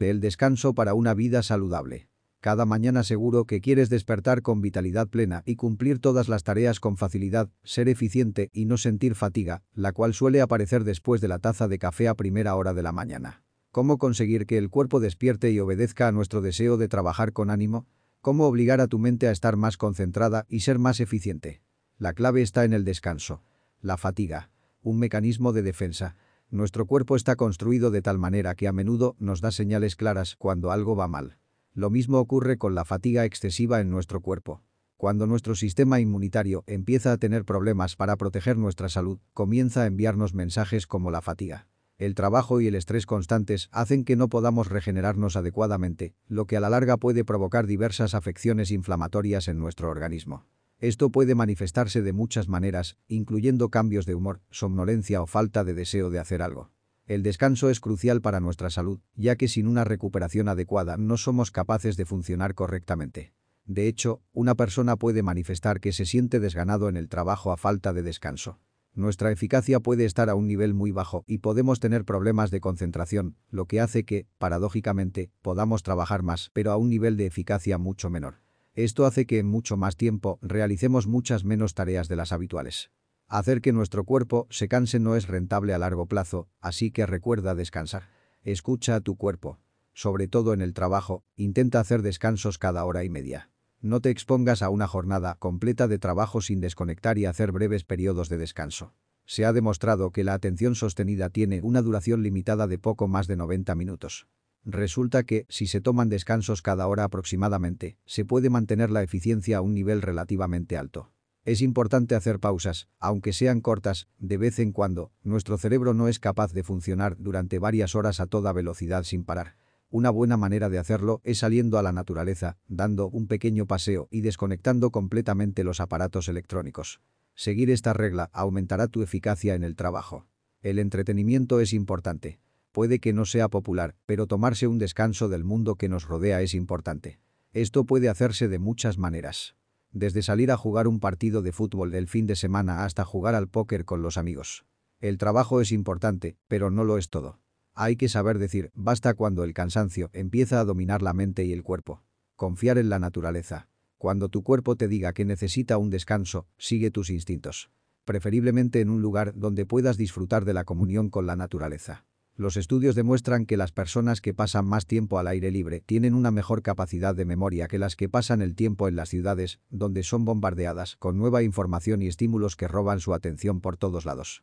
El descanso para una vida saludable. Cada mañana seguro que quieres despertar con vitalidad plena y cumplir todas las tareas con facilidad, ser eficiente y no sentir fatiga, la cual suele aparecer después de la taza de café a primera hora de la mañana. ¿Cómo conseguir que el cuerpo despierte y obedezca a nuestro deseo de trabajar con ánimo? ¿Cómo obligar a tu mente a estar más concentrada y ser más eficiente? La clave está en el descanso. La fatiga. Un mecanismo de defensa. Nuestro cuerpo está construido de tal manera que a menudo nos da señales claras cuando algo va mal. Lo mismo ocurre con la fatiga excesiva en nuestro cuerpo. Cuando nuestro sistema inmunitario empieza a tener problemas para proteger nuestra salud, comienza a enviarnos mensajes como la fatiga. El trabajo y el estrés constantes hacen que no podamos regenerarnos adecuadamente, lo que a la larga puede provocar diversas afecciones inflamatorias en nuestro organismo. Esto puede manifestarse de muchas maneras, incluyendo cambios de humor, somnolencia o falta de deseo de hacer algo. El descanso es crucial para nuestra salud, ya que sin una recuperación adecuada no somos capaces de funcionar correctamente. De hecho, una persona puede manifestar que se siente desganado en el trabajo a falta de descanso. Nuestra eficacia puede estar a un nivel muy bajo y podemos tener problemas de concentración, lo que hace que, paradójicamente, podamos trabajar más, pero a un nivel de eficacia mucho menor. Esto hace que en mucho más tiempo realicemos muchas menos tareas de las habituales. Hacer que nuestro cuerpo se canse no es rentable a largo plazo, así que recuerda descansar. Escucha a tu cuerpo. Sobre todo en el trabajo, intenta hacer descansos cada hora y media. No te expongas a una jornada completa de trabajo sin desconectar y hacer breves periodos de descanso. Se ha demostrado que la atención sostenida tiene una duración limitada de poco más de 90 minutos. Resulta que, si se toman descansos cada hora aproximadamente, se puede mantener la eficiencia a un nivel relativamente alto. Es importante hacer pausas, aunque sean cortas, de vez en cuando, nuestro cerebro no es capaz de funcionar durante varias horas a toda velocidad sin parar. Una buena manera de hacerlo es saliendo a la naturaleza, dando un pequeño paseo y desconectando completamente los aparatos electrónicos. Seguir esta regla aumentará tu eficacia en el trabajo. El entretenimiento es importante. Puede que no sea popular, pero tomarse un descanso del mundo que nos rodea es importante. Esto puede hacerse de muchas maneras desde salir a jugar un partido de fútbol el fin de semana hasta jugar al póker con los amigos. El trabajo es importante, pero no lo es todo. Hay que saber decir basta cuando el cansancio empieza a dominar la mente y el cuerpo. Confiar en la naturaleza. Cuando tu cuerpo te diga que necesita un descanso, sigue tus instintos. Preferiblemente en un lugar donde puedas disfrutar de la comunión con la naturaleza. Los estudios demuestran que las personas que pasan más tiempo al aire libre tienen una mejor capacidad de memoria que las que pasan el tiempo en las ciudades, donde son bombardeadas con nueva información y estímulos que roban su atención por todos lados.